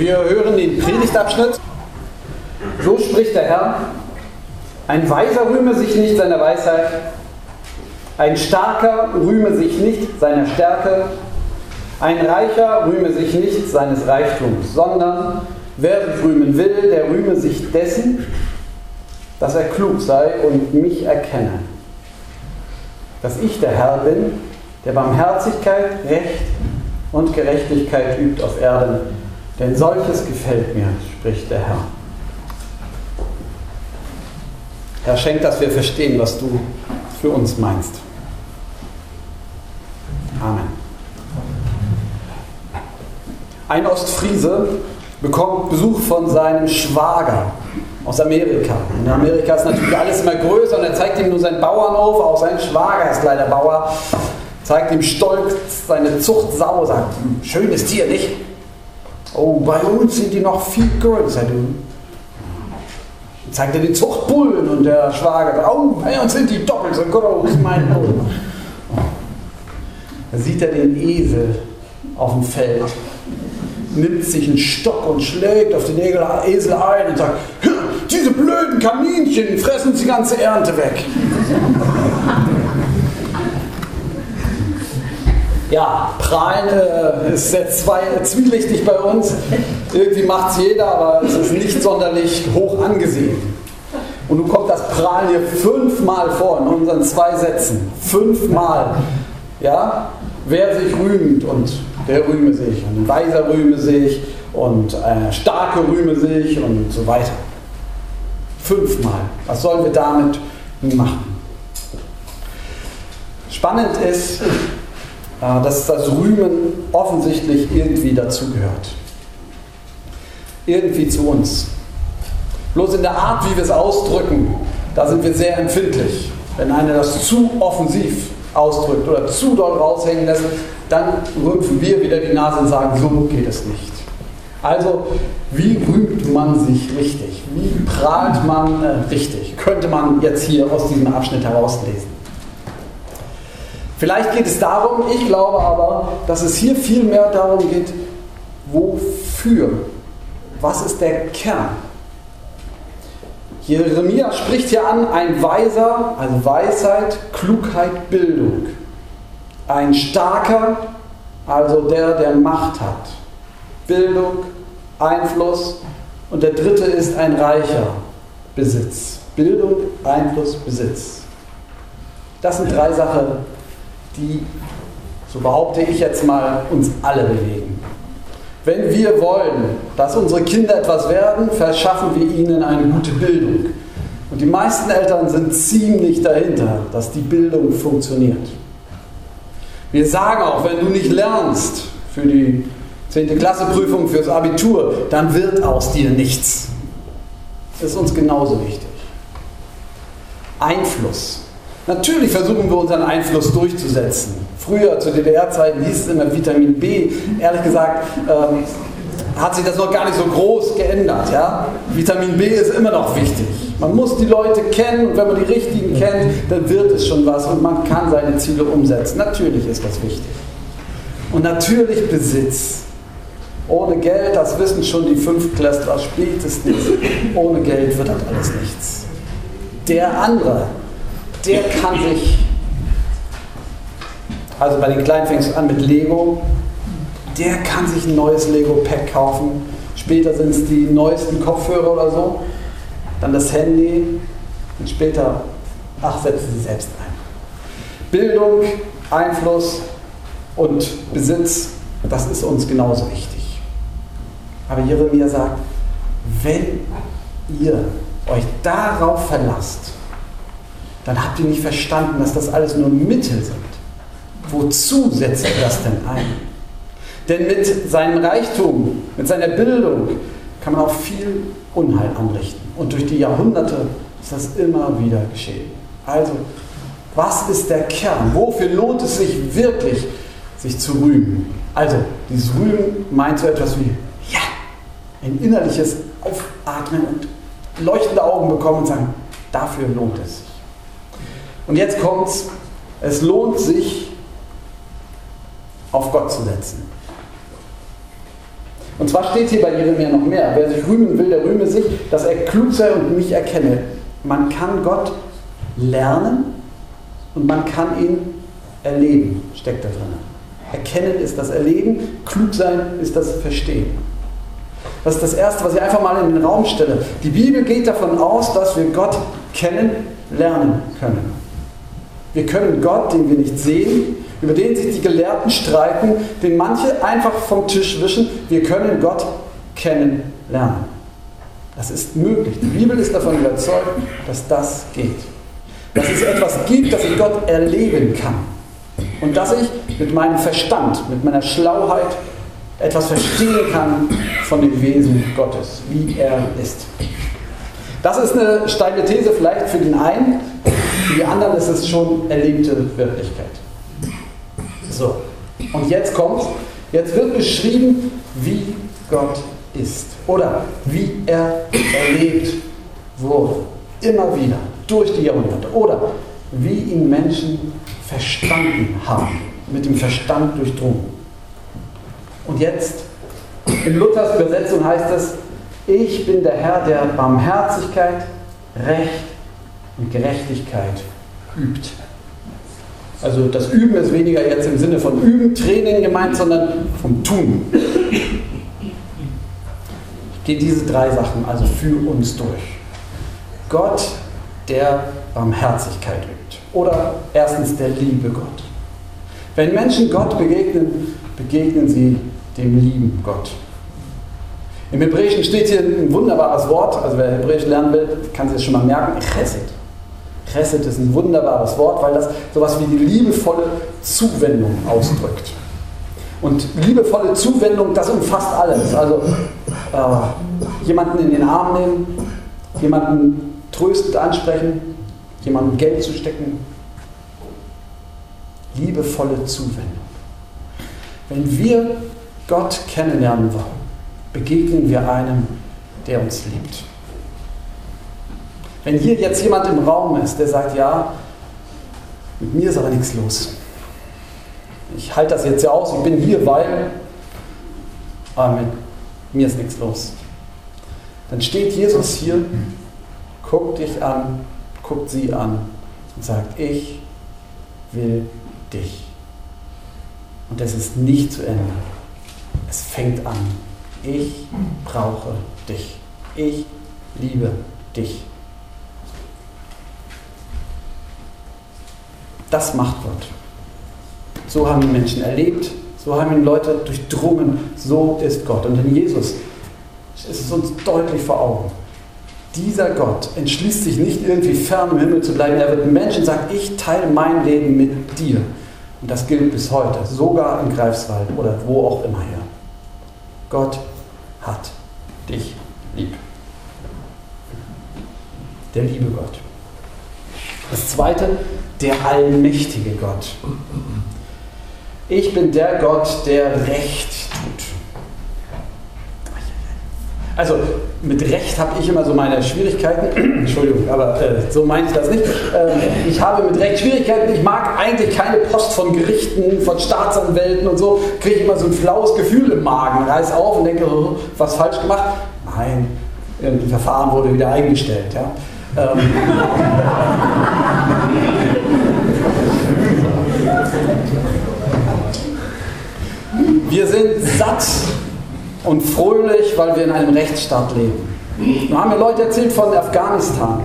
Wir hören den Predigtabschnitt. So spricht der Herr. Ein Weiser rühme sich nicht seiner Weisheit. Ein Starker rühme sich nicht seiner Stärke. Ein Reicher rühme sich nicht seines Reichtums, sondern wer sich rühmen will, der rühme sich dessen, dass er klug sei und mich erkenne. Dass ich der Herr bin, der Barmherzigkeit, Recht und Gerechtigkeit übt auf Erden. Denn solches gefällt mir, spricht der Herr. Herr, schenk, dass wir verstehen, was du für uns meinst. Amen. Ein Ostfriese bekommt Besuch von seinem Schwager aus Amerika. In Amerika ist natürlich alles immer größer und er zeigt ihm nur seinen Bauernhof, auch sein Schwager ist leider Bauer, zeigt ihm stolz seine Zuchtsau, sagt, schönes Tier, nicht? Oh, bei uns sind die noch viel größer, du. Zeigt er den Zuchtbullen und der Schwager oh, bei uns sind die doppelt so groß, mein Bullen. Da sieht er den Esel auf dem Feld, nimmt sich einen Stock und schlägt auf den Esel ein und sagt, diese blöden Kaninchen fressen die ganze Ernte weg. Ja, Prahlen äh, ist sehr zwei, äh, zwielichtig bei uns. Irgendwie macht es jeder, aber es ist nicht sonderlich hoch angesehen. Und nun kommt das Prahlen hier fünfmal vor in unseren zwei Sätzen. Fünfmal. Ja? Wer sich rühmt und der rühme sich und ein Weiser rühme sich und ein Starke rühme sich und so weiter. Fünfmal. Was sollen wir damit machen? Spannend ist, äh, dass das Rühmen offensichtlich irgendwie dazugehört. Irgendwie zu uns. Bloß in der Art, wie wir es ausdrücken, da sind wir sehr empfindlich. Wenn einer das zu offensiv ausdrückt oder zu doll raushängen lässt, dann rümpfen wir wieder die Nase und sagen, so geht es nicht. Also, wie rühmt man sich richtig? Wie prahlt man äh, richtig? Könnte man jetzt hier aus diesem Abschnitt herauslesen. Vielleicht geht es darum, ich glaube aber, dass es hier viel mehr darum geht, wofür? Was ist der Kern? Jeremia spricht hier an, ein Weiser, also Weisheit, Klugheit, Bildung. Ein Starker, also der, der Macht hat. Bildung, Einfluss. Und der dritte ist ein Reicher, Besitz. Bildung, Einfluss, Besitz. Das sind drei Sachen, die, so behaupte ich jetzt mal, uns alle bewegen. Wenn wir wollen, dass unsere Kinder etwas werden, verschaffen wir ihnen eine gute Bildung. Und die meisten Eltern sind ziemlich dahinter, dass die Bildung funktioniert. Wir sagen auch, wenn du nicht lernst für die 10. Klasse Prüfung, fürs Abitur, dann wird aus dir nichts. Das ist uns genauso wichtig. Einfluss. Natürlich versuchen wir unseren Einfluss durchzusetzen. Früher, zu DDR-Zeiten, hieß es immer Vitamin B. Ehrlich gesagt, ähm, hat sich das noch gar nicht so groß geändert. Ja? Vitamin B ist immer noch wichtig. Man muss die Leute kennen und wenn man die richtigen kennt, dann wird es schon was und man kann seine Ziele umsetzen. Natürlich ist das wichtig. Und natürlich Besitz. Ohne Geld, das wissen schon die Fünftklässler spätestens, ohne Geld wird das alles nichts. Der andere, der kann sich, also bei den Kleinen fängt es an mit Lego, der kann sich ein neues Lego-Pack kaufen. Später sind es die neuesten Kopfhörer oder so. Dann das Handy. Und später, ach, setzen Sie selbst ein. Bildung, Einfluss und Besitz, das ist uns genauso wichtig. Aber Jeremia sagt, wenn ihr euch darauf verlasst, dann habt ihr nicht verstanden, dass das alles nur Mittel sind. Wozu setzt er das denn ein? Denn mit seinem Reichtum, mit seiner Bildung kann man auch viel Unheil anrichten. Und durch die Jahrhunderte ist das immer wieder geschehen. Also, was ist der Kern? Wofür lohnt es sich wirklich, sich zu rühmen? Also, dieses Rühmen meint so etwas wie, ja, ein innerliches Aufatmen und leuchtende Augen bekommen und sagen, dafür lohnt es sich. Und jetzt kommt's, es lohnt sich, auf Gott zu setzen. Und zwar steht hier bei Jeremia noch mehr. Wer sich rühmen will, der rühme sich, dass er klug sei und mich erkenne. Man kann Gott lernen und man kann ihn erleben, steckt da drin. Erkennen ist das Erleben, klug sein ist das Verstehen. Das ist das Erste, was ich einfach mal in den Raum stelle. Die Bibel geht davon aus, dass wir Gott kennen, lernen können. Wir können Gott, den wir nicht sehen, über den sich die Gelehrten streiten, den manche einfach vom Tisch wischen, wir können Gott kennenlernen. Das ist möglich. Die Bibel ist davon überzeugt, dass das geht. Dass es etwas gibt, das ich Gott erleben kann. Und dass ich mit meinem Verstand, mit meiner Schlauheit etwas verstehen kann von dem Wesen Gottes, wie er ist. Das ist eine steile These vielleicht für den einen, für die anderen ist es schon erlebte Wirklichkeit. So, und jetzt kommt, jetzt wird beschrieben, wie Gott ist oder wie er erlebt wurde. Immer wieder, durch die Jahrhunderte. Oder wie ihn Menschen verstanden haben, mit dem Verstand durchdrungen. Und jetzt, in Luthers Übersetzung heißt es, ich bin der Herr, der Barmherzigkeit, Recht und Gerechtigkeit übt. Also das Üben ist weniger jetzt im Sinne von Üben, Training gemeint, sondern vom Tun. Ich gehe diese drei Sachen also für uns durch. Gott, der Barmherzigkeit übt. Oder erstens der liebe Gott. Wenn Menschen Gott begegnen, begegnen sie dem lieben Gott. Im Hebräischen steht hier ein wunderbares Wort, also wer Hebräisch lernen will, kann sich das schon mal merken, Chesed. Chesed ist ein wunderbares Wort, weil das sowas wie die liebevolle Zuwendung ausdrückt. Und liebevolle Zuwendung, das umfasst alles. Also äh, jemanden in den Arm nehmen, jemanden tröstend ansprechen, jemandem Geld zu stecken. Liebevolle Zuwendung. Wenn wir Gott kennenlernen wollen, begegnen wir einem, der uns liebt. Wenn hier jetzt jemand im Raum ist, der sagt, ja, mit mir ist aber nichts los. Ich halte das jetzt ja aus, ich bin hier, weil, aber mit mir ist nichts los. Dann steht Jesus hier, guckt dich an, guckt sie an und sagt, ich will dich. Und es ist nicht zu Ende. Es fängt an. Ich brauche dich. Ich liebe dich. Das macht Gott. So haben die Menschen erlebt, so haben ihn Leute durchdrungen, so ist Gott. Und in Jesus ist es uns deutlich vor Augen. Dieser Gott entschließt sich nicht irgendwie fern im Himmel zu bleiben. Er wird Menschen sagen, ich teile mein Leben mit dir. Und das gilt bis heute, sogar in Greifswald oder wo auch immer her. Gott hat dich lieb. Der liebe Gott. Das zweite, der allmächtige Gott. Ich bin der Gott, der Recht tut. Also mit Recht habe ich immer so meine Schwierigkeiten. Entschuldigung, aber äh, so meine ich das nicht. Ähm, ich habe mit Recht Schwierigkeiten. Ich mag eigentlich keine Post von Gerichten, von Staatsanwälten und so. Kriege ich immer so ein flaues Gefühl im Magen. Reiß auf und denke, oh, was falsch gemacht? Nein, ein Verfahren wurde wieder eingestellt. Ja? Ähm, wir sind satt und fröhlich, weil wir in einem Rechtsstaat leben. Nun haben mir Leute erzählt von Afghanistan.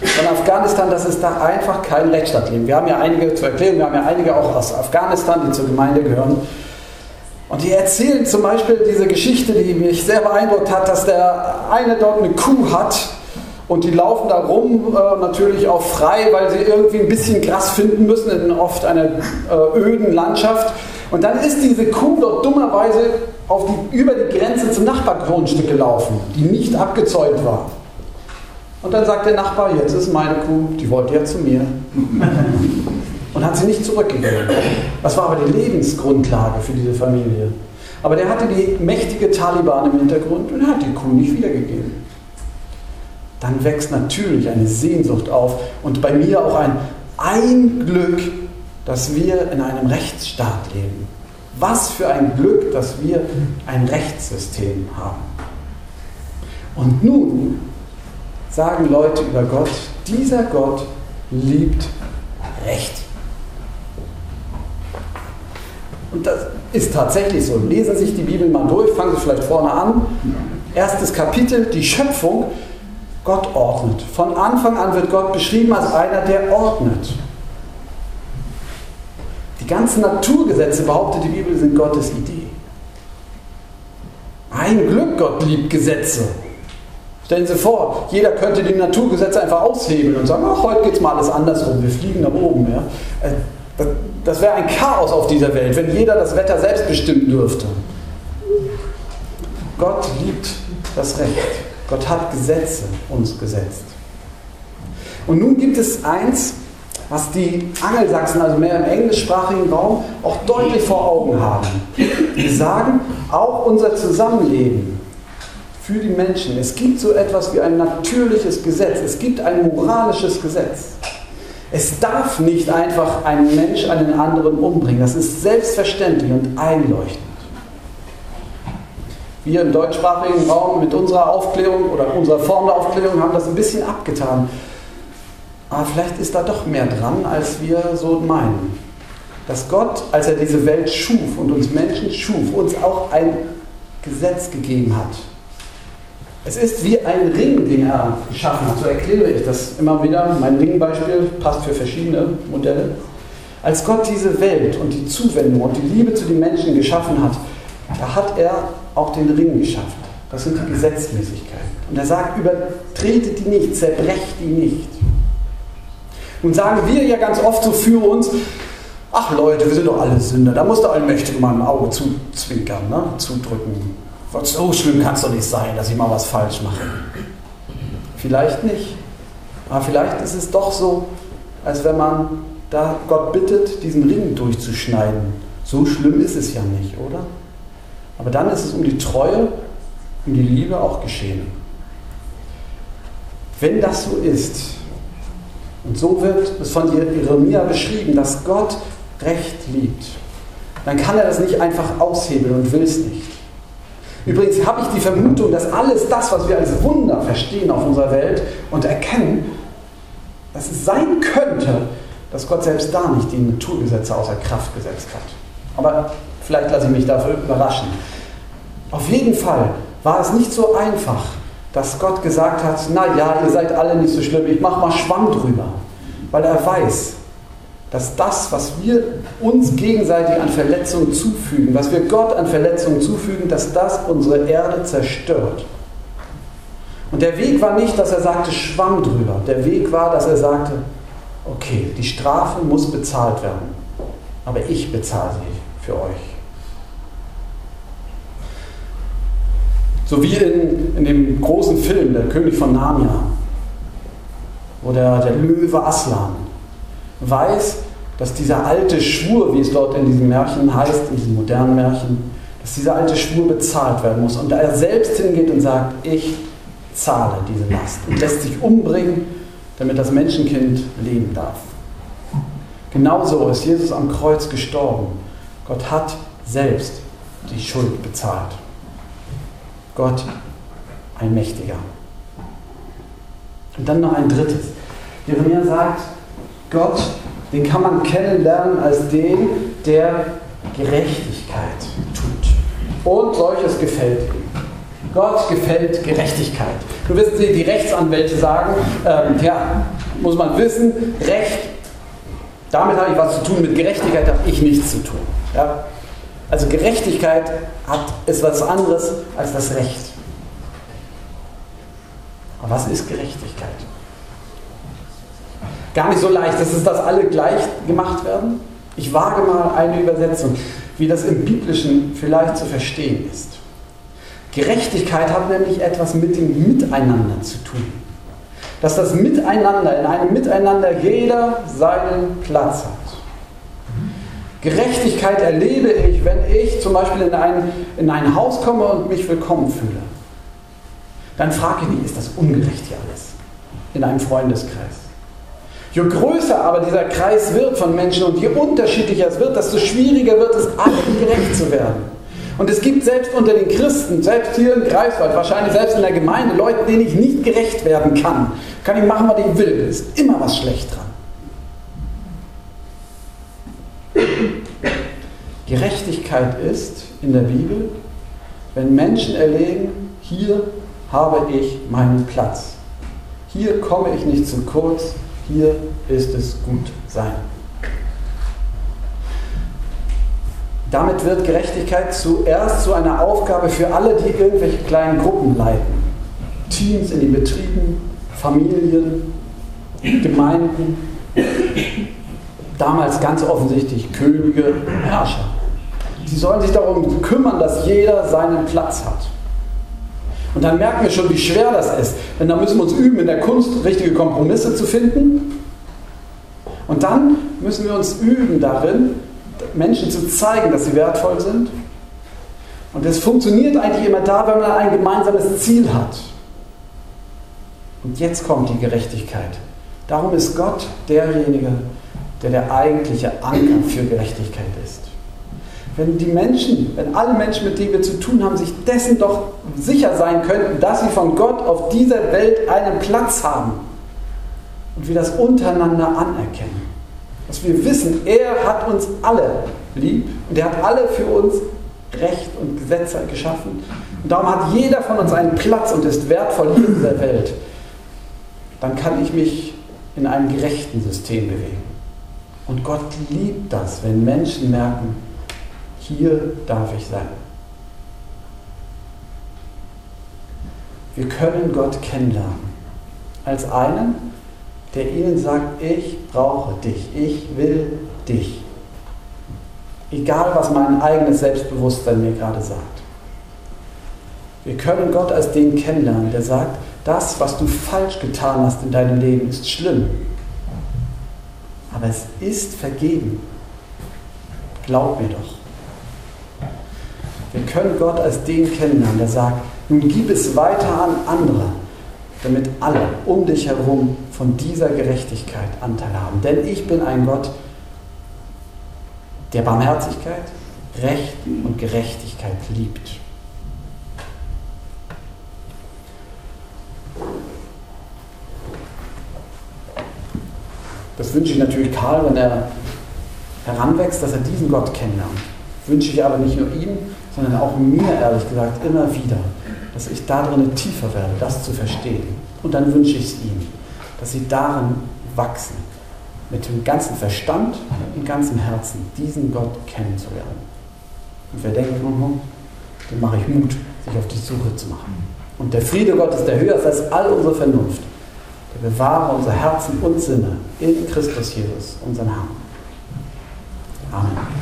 Von Afghanistan, dass es da einfach kein Rechtsstaat gibt. Wir haben ja einige zu erklären, wir haben ja einige auch aus Afghanistan, die zur Gemeinde gehören. Und die erzählen zum Beispiel diese Geschichte, die mich sehr beeindruckt hat, dass der eine dort eine Kuh hat und die laufen da rum, äh, natürlich auch frei, weil sie irgendwie ein bisschen Gras finden müssen in oft einer äh, öden Landschaft. Und dann ist diese Kuh dort dummerweise auf die, über die Grenze zum Nachbargrundstück gelaufen, die nicht abgezäunt war. Und dann sagt der Nachbar, jetzt ist meine Kuh, die wollte ja zu mir. Und hat sie nicht zurückgegeben. Das war aber die Lebensgrundlage für diese Familie. Aber der hatte die mächtige Taliban im Hintergrund und er hat die Kuh nicht wiedergegeben. Dann wächst natürlich eine Sehnsucht auf und bei mir auch ein, ein Glück, dass wir in einem Rechtsstaat leben. Was für ein Glück, dass wir ein Rechtssystem haben. Und nun sagen Leute über Gott, dieser Gott liebt Recht. Und das ist tatsächlich so. Lesen Sie sich die Bibel mal durch, fangen Sie vielleicht vorne an. Erstes Kapitel, die Schöpfung. Gott ordnet. Von Anfang an wird Gott beschrieben als einer, der ordnet. Ganzen Naturgesetze, behauptet die Bibel, sind Gottes Idee. Ein Glück, Gott liebt Gesetze. Stellen Sie vor, jeder könnte die Naturgesetze einfach aushebeln und sagen, ach, heute geht es mal alles andersrum, wir fliegen nach oben. Ja? Äh, das wäre ein Chaos auf dieser Welt, wenn jeder das Wetter selbst bestimmen dürfte. Gott liebt das Recht. Gott hat Gesetze uns gesetzt. Und nun gibt es eins, was die Angelsachsen, also mehr im englischsprachigen Raum, auch deutlich vor Augen haben. Die sagen, auch unser Zusammenleben für die Menschen, es gibt so etwas wie ein natürliches Gesetz, es gibt ein moralisches Gesetz. Es darf nicht einfach ein Mensch einen anderen umbringen. Das ist selbstverständlich und einleuchtend. Wir im deutschsprachigen Raum mit unserer Aufklärung oder unserer Form der Aufklärung haben das ein bisschen abgetan. Aber vielleicht ist da doch mehr dran, als wir so meinen. Dass Gott, als er diese Welt schuf und uns Menschen schuf, uns auch ein Gesetz gegeben hat. Es ist wie ein Ring, den er geschaffen hat. So erkläre ich das immer wieder. Mein Ringbeispiel passt für verschiedene Modelle. Als Gott diese Welt und die Zuwendung und die Liebe zu den Menschen geschaffen hat, da hat er auch den Ring geschaffen. Das sind die Gesetzmäßigkeiten. Und er sagt, übertretet die nicht, zerbrecht die nicht. Nun sagen wir ja ganz oft so für uns, ach Leute, wir sind doch alle Sünder, da muss der Allmächtige mal ein Auge zuzwinkern, ne? zudrücken. So schlimm kann es doch nicht sein, dass ich mal was falsch mache. Vielleicht nicht. Aber vielleicht ist es doch so, als wenn man da Gott bittet, diesen Ring durchzuschneiden. So schlimm ist es ja nicht, oder? Aber dann ist es um die Treue, um die Liebe auch geschehen. Wenn das so ist, und so wird es von Jeremia beschrieben, dass Gott Recht liebt, dann kann er das nicht einfach aushebeln und will es nicht. Übrigens habe ich die Vermutung, dass alles das, was wir als Wunder verstehen auf unserer Welt und erkennen, dass es sein könnte, dass Gott selbst da nicht die Naturgesetze außer Kraft gesetzt hat. Aber vielleicht lasse ich mich dafür überraschen. Auf jeden Fall war es nicht so einfach, dass Gott gesagt hat, na ja, ihr seid alle nicht so schlimm, ich mache mal Schwamm drüber. Weil er weiß, dass das, was wir uns gegenseitig an Verletzungen zufügen, was wir Gott an Verletzungen zufügen, dass das unsere Erde zerstört. Und der Weg war nicht, dass er sagte, Schwamm drüber. Der Weg war, dass er sagte, okay, die Strafe muss bezahlt werden, aber ich bezahle sie für euch. So wie in, in dem großen Film, Der König von Narnia, wo der, der Löwe Aslan weiß, dass dieser alte Schwur, wie es dort in diesem Märchen heißt, in diesem modernen Märchen, dass dieser alte Schwur bezahlt werden muss. Und da er selbst hingeht und sagt, ich zahle diese Last und lässt sich umbringen, damit das Menschenkind leben darf. Genauso ist Jesus am Kreuz gestorben. Gott hat selbst die Schuld bezahlt. Gott, ein Mächtiger. Und dann noch ein drittes. Jeremia sagt, Gott, den kann man kennenlernen als den, der Gerechtigkeit tut. Und solches gefällt ihm. Gott gefällt Gerechtigkeit. Nun wissen Sie, die Rechtsanwälte sagen, ähm, ja, muss man wissen, Recht, damit habe ich was zu tun, mit Gerechtigkeit habe ich nichts zu tun. Ja? Also Gerechtigkeit hat, ist was anderes als das Recht. Aber was ist Gerechtigkeit? gar nicht so leicht. dass es dass alle gleich gemacht werden. Ich wage mal eine Übersetzung, wie das im Biblischen vielleicht zu verstehen ist. Gerechtigkeit hat nämlich etwas mit dem Miteinander zu tun. Dass das Miteinander, in einem Miteinander jeder seinen Platz hat. Gerechtigkeit erlebe ich, wenn ich zum Beispiel in ein, in ein Haus komme und mich willkommen fühle. Dann frage ich mich, ist das ungerecht hier alles? In einem Freundeskreis. Je größer aber dieser Kreis wird von Menschen und je unterschiedlicher es wird, desto schwieriger wird es, allen gerecht zu werden. Und es gibt selbst unter den Christen, selbst hier in Greifswald, wahrscheinlich selbst in der Gemeinde, Leute, denen ich nicht gerecht werden kann. Kann ich machen, was ich will. Ist immer was schlecht dran. Gerechtigkeit ist in der Bibel, wenn Menschen erleben, hier habe ich meinen Platz. Hier komme ich nicht zu kurz, hier ist es gut sein. Damit wird Gerechtigkeit zuerst zu einer Aufgabe für alle, die irgendwelche kleinen Gruppen leiten. Teams in den Betrieben, Familien, Gemeinden, damals ganz offensichtlich Könige, Herrscher. Sie sollen sich darum kümmern, dass jeder seinen Platz hat. Und dann merken wir schon, wie schwer das ist. Denn da müssen wir uns üben, in der Kunst richtige Kompromisse zu finden. Und dann müssen wir uns üben darin, Menschen zu zeigen, dass sie wertvoll sind. Und das funktioniert eigentlich immer da, wenn man ein gemeinsames Ziel hat. Und jetzt kommt die Gerechtigkeit. Darum ist Gott derjenige, der der eigentliche Anker für Gerechtigkeit ist. Wenn die Menschen, wenn alle Menschen, mit denen wir zu tun haben, sich dessen doch sicher sein könnten, dass sie von Gott auf dieser Welt einen Platz haben und wir das untereinander anerkennen. Dass wir wissen, er hat uns alle lieb und er hat alle für uns Recht und Gesetze geschaffen. Und darum hat jeder von uns einen Platz und ist wertvoll hier in dieser Welt. Dann kann ich mich in einem gerechten System bewegen. Und Gott liebt das, wenn Menschen merken, hier darf ich sein. Wir können Gott kennenlernen als einen, der ihnen sagt, ich brauche dich, ich will dich. Egal, was mein eigenes Selbstbewusstsein mir gerade sagt. Wir können Gott als den kennenlernen, der sagt, das, was du falsch getan hast in deinem Leben, ist schlimm. Aber es ist vergeben. Glaub mir doch. Wir können Gott als den kennenlernen, der sagt, nun gib es weiter an andere, damit alle um dich herum von dieser Gerechtigkeit Anteil haben. Denn ich bin ein Gott, der Barmherzigkeit, Recht und Gerechtigkeit liebt. Das wünsche ich natürlich Karl, wenn er heranwächst, dass er diesen Gott kennenlernt. Wünsche ich aber nicht nur ihm, sondern auch mir, ehrlich gesagt, immer wieder, dass ich darin tiefer werde, das zu verstehen. Und dann wünsche ich es ihm, dass sie darin wachsen, mit dem ganzen Verstand und ganzem Herzen diesen Gott kennenzulernen. Und wir denken, mhm, dem mache ich Mut, sich auf die Suche zu machen. Und der Friede Gottes, der höher ist als all unsere Vernunft, der bewahre unser Herzen und Sinne in Christus Jesus, unseren Herrn. Amen.